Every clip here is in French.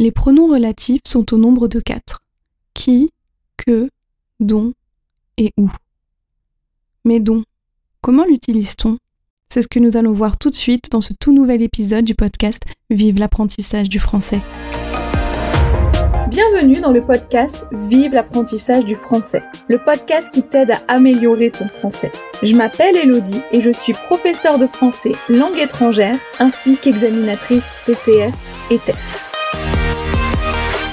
Les pronoms relatifs sont au nombre de quatre. Qui, que, dont et où. Mais dont, comment l'utilise-t-on? C'est ce que nous allons voir tout de suite dans ce tout nouvel épisode du podcast Vive l'apprentissage du français. Bienvenue dans le podcast Vive l'apprentissage du français, le podcast qui t'aide à améliorer ton français. Je m'appelle Elodie et je suis professeure de français langue étrangère ainsi qu'examinatrice TCF et TEF.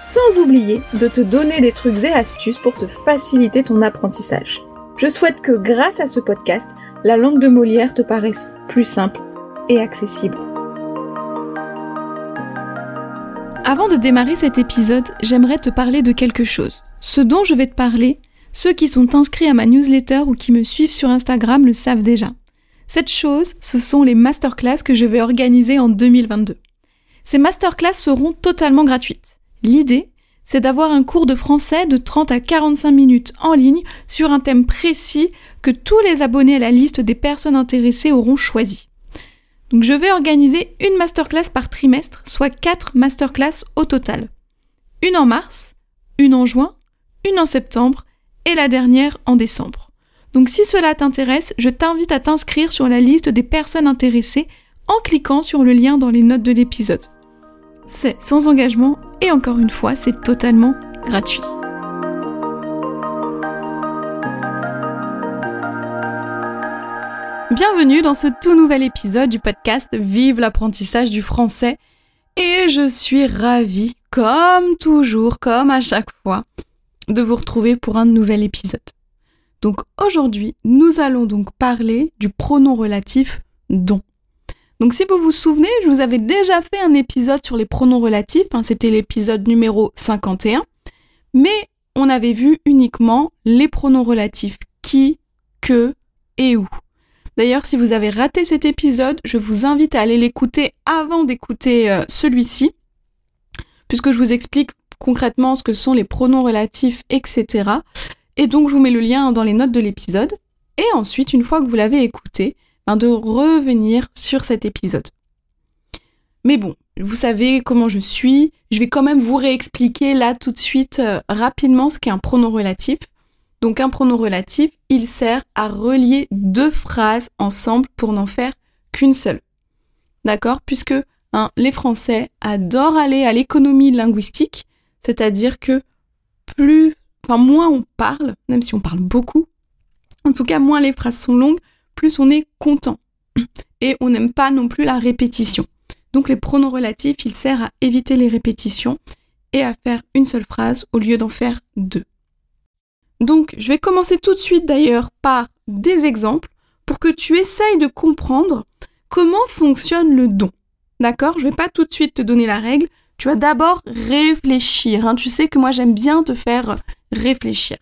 sans oublier de te donner des trucs et astuces pour te faciliter ton apprentissage. Je souhaite que grâce à ce podcast, la langue de Molière te paraisse plus simple et accessible. Avant de démarrer cet épisode, j'aimerais te parler de quelque chose. Ce dont je vais te parler, ceux qui sont inscrits à ma newsletter ou qui me suivent sur Instagram le savent déjà. Cette chose, ce sont les masterclass que je vais organiser en 2022. Ces masterclass seront totalement gratuites. L'idée, c'est d'avoir un cours de français de 30 à 45 minutes en ligne sur un thème précis que tous les abonnés à la liste des personnes intéressées auront choisi. Donc je vais organiser une masterclass par trimestre, soit 4 masterclass au total. Une en mars, une en juin, une en septembre et la dernière en décembre. Donc si cela t'intéresse, je t'invite à t'inscrire sur la liste des personnes intéressées en cliquant sur le lien dans les notes de l'épisode. C'est sans engagement et encore une fois, c'est totalement gratuit. Bienvenue dans ce tout nouvel épisode du podcast Vive l'apprentissage du français. Et je suis ravie, comme toujours, comme à chaque fois, de vous retrouver pour un nouvel épisode. Donc aujourd'hui, nous allons donc parler du pronom relatif dont. Donc si vous vous souvenez, je vous avais déjà fait un épisode sur les pronoms relatifs, hein, c'était l'épisode numéro 51, mais on avait vu uniquement les pronoms relatifs qui, que et où. D'ailleurs, si vous avez raté cet épisode, je vous invite à aller l'écouter avant d'écouter euh, celui-ci, puisque je vous explique concrètement ce que sont les pronoms relatifs, etc. Et donc, je vous mets le lien dans les notes de l'épisode. Et ensuite, une fois que vous l'avez écouté, de revenir sur cet épisode. Mais bon, vous savez comment je suis, je vais quand même vous réexpliquer là tout de suite euh, rapidement ce qu'est un pronom relatif. Donc un pronom relatif, il sert à relier deux phrases ensemble pour n'en faire qu'une seule. D'accord? Puisque hein, les Français adorent aller à l'économie linguistique, c'est-à-dire que plus, enfin moins on parle, même si on parle beaucoup, en tout cas moins les phrases sont longues, plus on est content. Et on n'aime pas non plus la répétition. Donc les pronoms relatifs, ils servent à éviter les répétitions et à faire une seule phrase au lieu d'en faire deux. Donc je vais commencer tout de suite d'ailleurs par des exemples pour que tu essayes de comprendre comment fonctionne le don. D'accord? Je ne vais pas tout de suite te donner la règle. Tu vas d'abord réfléchir. Hein. Tu sais que moi j'aime bien te faire réfléchir.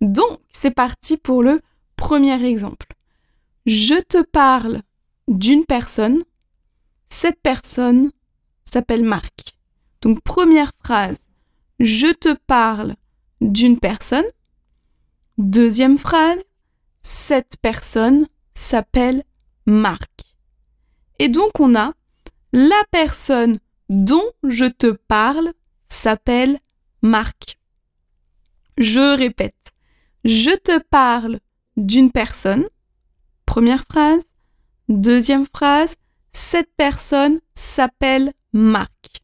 Donc c'est parti pour le premier exemple je te parle d'une personne, cette personne s'appelle Marc. Donc première phrase, je te parle d'une personne. Deuxième phrase, cette personne s'appelle Marc. Et donc on a la personne dont je te parle s'appelle Marc. Je répète, je te parle d'une personne. Première phrase. Deuxième phrase. Cette personne s'appelle Marc.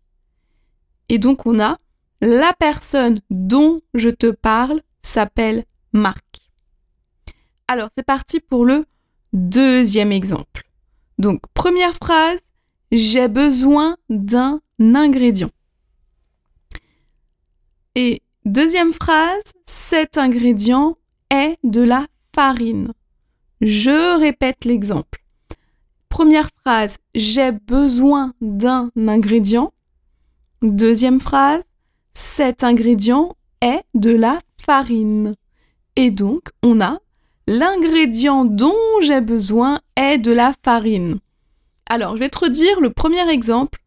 Et donc on a la personne dont je te parle s'appelle Marc. Alors c'est parti pour le deuxième exemple. Donc première phrase, j'ai besoin d'un ingrédient. Et deuxième phrase, cet ingrédient est de la farine. Je répète l'exemple. Première phrase, j'ai besoin d'un ingrédient. Deuxième phrase, cet ingrédient est de la farine. Et donc, on a l'ingrédient dont j'ai besoin est de la farine. Alors, je vais te redire le premier exemple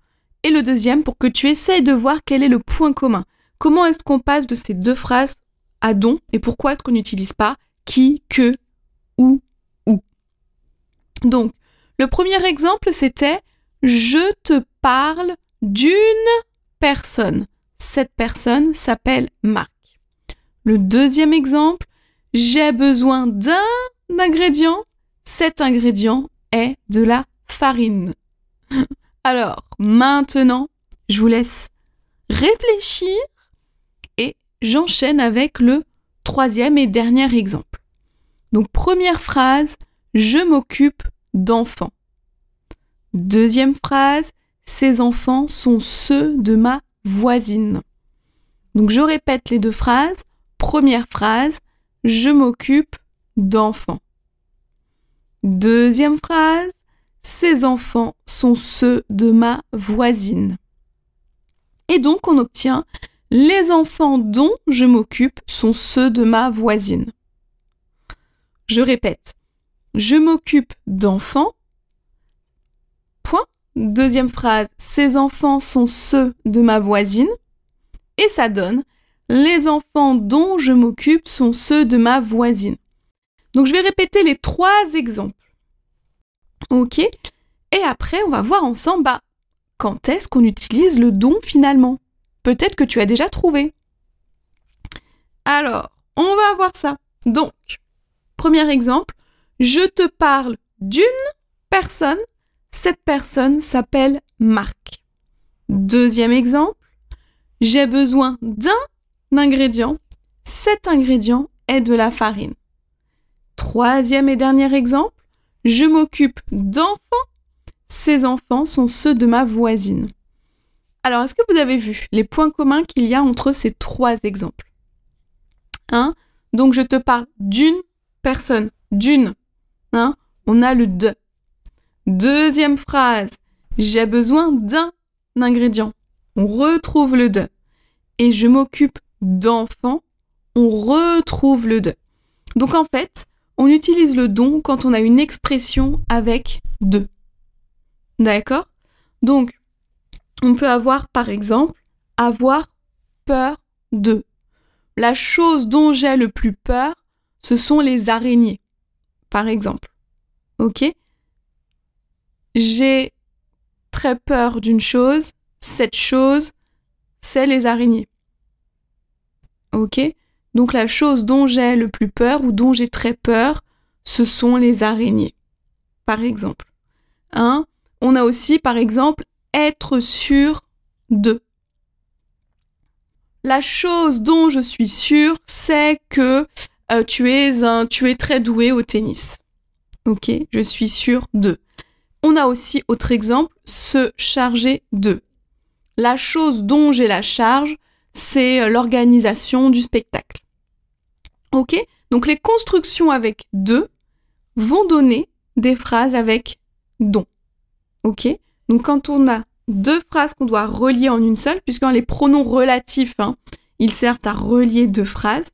et le deuxième pour que tu essayes de voir quel est le point commun. Comment est-ce qu'on passe de ces deux phrases à don et pourquoi est-ce qu'on n'utilise pas qui, que, où. Donc, le premier exemple, c'était je te parle d'une personne. Cette personne s'appelle Marc. Le deuxième exemple, j'ai besoin d'un ingrédient. Cet ingrédient est de la farine. Alors, maintenant, je vous laisse réfléchir et j'enchaîne avec le troisième et dernier exemple. Donc, première phrase, je m'occupe d'enfants. Deuxième phrase, ces enfants sont ceux de ma voisine. Donc, je répète les deux phrases. Première phrase, je m'occupe d'enfants. Deuxième phrase, ces enfants sont ceux de ma voisine. Et donc on obtient les enfants dont je m'occupe sont ceux de ma voisine. Je répète, je m'occupe d'enfants. Point. Deuxième phrase, ces enfants sont ceux de ma voisine. Et ça donne les enfants dont je m'occupe sont ceux de ma voisine. Donc je vais répéter les trois exemples. Ok Et après, on va voir ensemble bah, quand est-ce qu'on utilise le don finalement? Peut-être que tu as déjà trouvé. Alors, on va voir ça. Donc, premier exemple, je te parle d'une personne. Cette personne s'appelle Marc. Deuxième exemple, j'ai besoin d'un ingrédient. Cet ingrédient est de la farine. Troisième et dernier exemple, je m'occupe d'enfants. Ces enfants sont ceux de ma voisine. Alors, est-ce que vous avez vu les points communs qu'il y a entre ces trois exemples? Hein Donc, je te parle d'une personne, d'une. Hein On a le de. Deuxième phrase, j'ai besoin d'un ingrédient. On retrouve le de. Et je m'occupe d'enfants, on retrouve le de. Donc en fait, on utilise le don quand on a une expression avec de. D'accord? Donc, on peut avoir par exemple avoir peur de. La chose dont j'ai le plus peur, ce sont les araignées, par exemple. Ok? J'ai très peur d'une chose, cette chose, c'est les araignées. Ok? Donc la chose dont j'ai le plus peur ou dont j'ai très peur, ce sont les araignées. Par exemple. Hein? On a aussi, par exemple, être sûr de. La chose dont je suis sûr, c'est que euh, tu, es un, tu es très doué au tennis. Ok Je suis sûr de. On a aussi, autre exemple, se charger de. La chose dont j'ai la charge, c'est euh, l'organisation du spectacle. Ok Donc les constructions avec de vont donner des phrases avec dont. Ok Donc quand on a deux phrases qu'on doit relier en une seule, puisque les pronoms relatifs, hein, ils servent à relier deux phrases.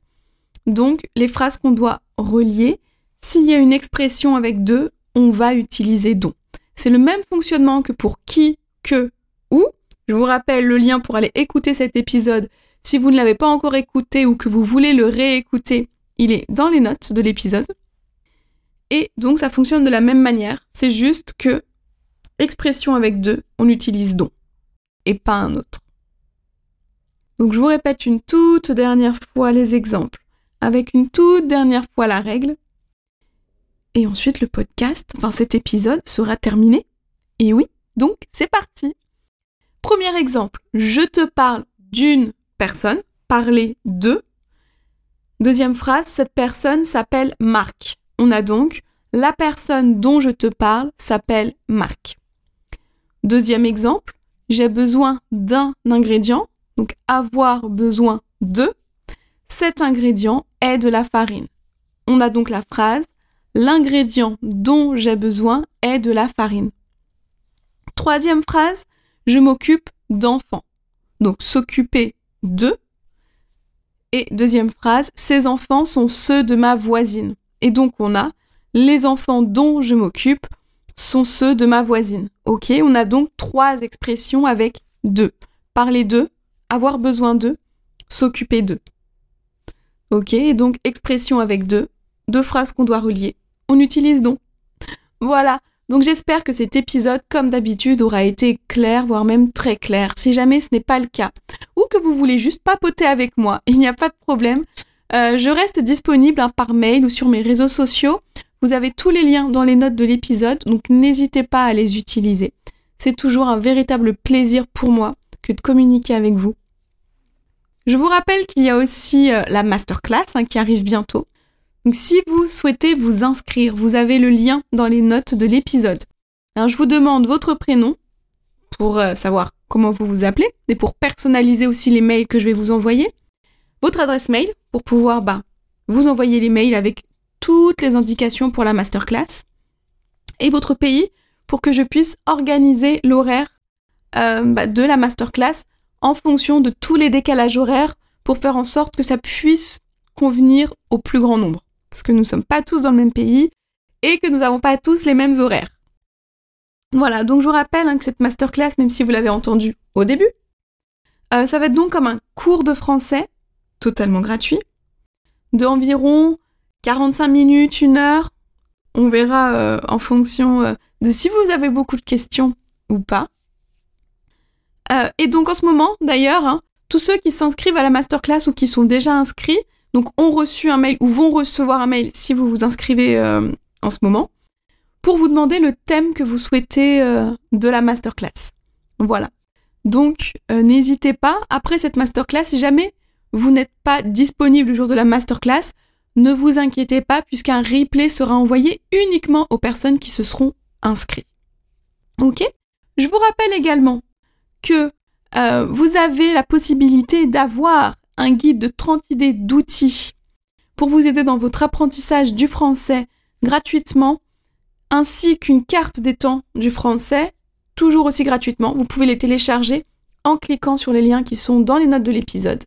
Donc les phrases qu'on doit relier, s'il y a une expression avec deux, on va utiliser dont. C'est le même fonctionnement que pour qui, que, où. Je vous rappelle le lien pour aller écouter cet épisode si vous ne l'avez pas encore écouté ou que vous voulez le réécouter, il est dans les notes de l'épisode. Et donc ça fonctionne de la même manière, c'est juste que expression avec deux, on utilise don et pas un autre. Donc je vous répète une toute dernière fois les exemples, avec une toute dernière fois la règle. Et ensuite le podcast, enfin cet épisode sera terminé. Et oui, donc c'est parti. Premier exemple, je te parle d'une personne, parler de. Deuxième phrase, cette personne s'appelle Marc. On a donc la personne dont je te parle s'appelle Marc. Deuxième exemple, j'ai besoin d'un ingrédient, donc avoir besoin de. Cet ingrédient est de la farine. On a donc la phrase l'ingrédient dont j'ai besoin est de la farine. Troisième phrase, je m'occupe d'enfants. Donc s'occuper de. Et deuxième phrase, ces enfants sont ceux de ma voisine. Et donc on a les enfants dont je m'occupe sont ceux de ma voisine. Ok, on a donc trois expressions avec deux. Parler d'eux, avoir besoin d'eux, s'occuper d'eux. Ok, donc expression avec deux, deux phrases qu'on doit relier. On utilise donc. Voilà, donc j'espère que cet épisode, comme d'habitude, aura été clair, voire même très clair. Si jamais ce n'est pas le cas, ou que vous voulez juste papoter avec moi, il n'y a pas de problème. Euh, je reste disponible hein, par mail ou sur mes réseaux sociaux. Vous avez tous les liens dans les notes de l'épisode, donc n'hésitez pas à les utiliser. C'est toujours un véritable plaisir pour moi que de communiquer avec vous. Je vous rappelle qu'il y a aussi euh, la masterclass hein, qui arrive bientôt. Donc si vous souhaitez vous inscrire, vous avez le lien dans les notes de l'épisode. je vous demande votre prénom pour euh, savoir comment vous vous appelez et pour personnaliser aussi les mails que je vais vous envoyer. Votre adresse mail pour pouvoir bah, vous envoyer les mails avec toutes les indications pour la masterclass. Et votre pays pour que je puisse organiser l'horaire euh, bah, de la masterclass en fonction de tous les décalages horaires pour faire en sorte que ça puisse convenir au plus grand nombre parce que nous ne sommes pas tous dans le même pays et que nous n'avons pas tous les mêmes horaires. Voilà, donc je vous rappelle hein, que cette masterclass, même si vous l'avez entendu au début, euh, ça va être donc comme un cours de français totalement gratuit, de environ 45 minutes, une heure. On verra euh, en fonction euh, de si vous avez beaucoup de questions ou pas. Et donc en ce moment, d'ailleurs, hein, tous ceux qui s'inscrivent à la masterclass ou qui sont déjà inscrits, donc ont reçu un mail ou vont recevoir un mail si vous vous inscrivez euh, en ce moment pour vous demander le thème que vous souhaitez euh, de la masterclass. Voilà. Donc euh, n'hésitez pas, après cette masterclass, si jamais vous n'êtes pas disponible le jour de la masterclass, ne vous inquiétez pas puisqu'un replay sera envoyé uniquement aux personnes qui se seront inscrites. Ok? Je vous rappelle également que vous avez la possibilité d'avoir un guide de 30 idées d'outils pour vous aider dans votre apprentissage du français gratuitement, ainsi qu'une carte des temps du français, toujours aussi gratuitement. Vous pouvez les télécharger en cliquant sur les liens qui sont dans les notes de l'épisode.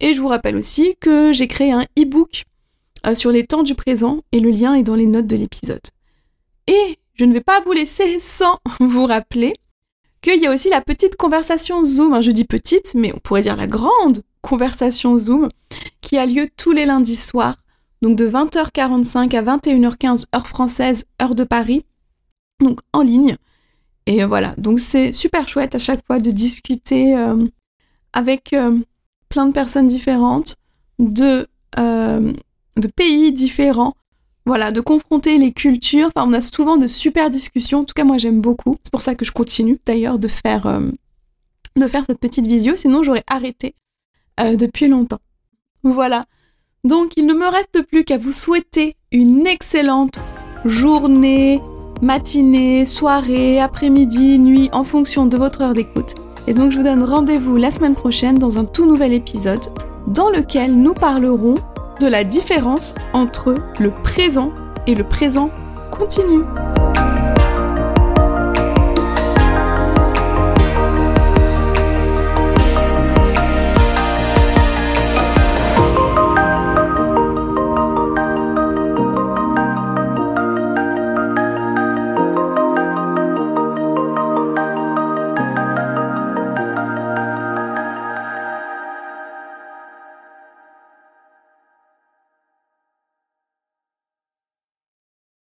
Et je vous rappelle aussi que j'ai créé un e-book euh, sur les temps du présent et le lien est dans les notes de l'épisode. Et je ne vais pas vous laisser sans vous rappeler qu'il y a aussi la petite conversation Zoom. Je dis petite, mais on pourrait dire la grande conversation Zoom qui a lieu tous les lundis soirs, donc de 20h45 à 21h15 heure française, heure de Paris, donc en ligne. Et voilà, donc c'est super chouette à chaque fois de discuter euh, avec euh, plein de personnes différentes, euh, de pays différents, voilà, de confronter les cultures. Enfin, on a souvent de super discussions. En tout cas, moi, j'aime beaucoup. C'est pour ça que je continue d'ailleurs de faire, de faire cette petite visio. Sinon, j'aurais arrêté euh, depuis longtemps. Voilà. Donc il ne me reste plus qu'à vous souhaiter une excellente journée, matinée, soirée, après-midi, nuit, en fonction de votre heure d'écoute. Et donc je vous donne rendez-vous la semaine prochaine dans un tout nouvel épisode dans lequel nous parlerons de la différence entre le présent et le présent continu.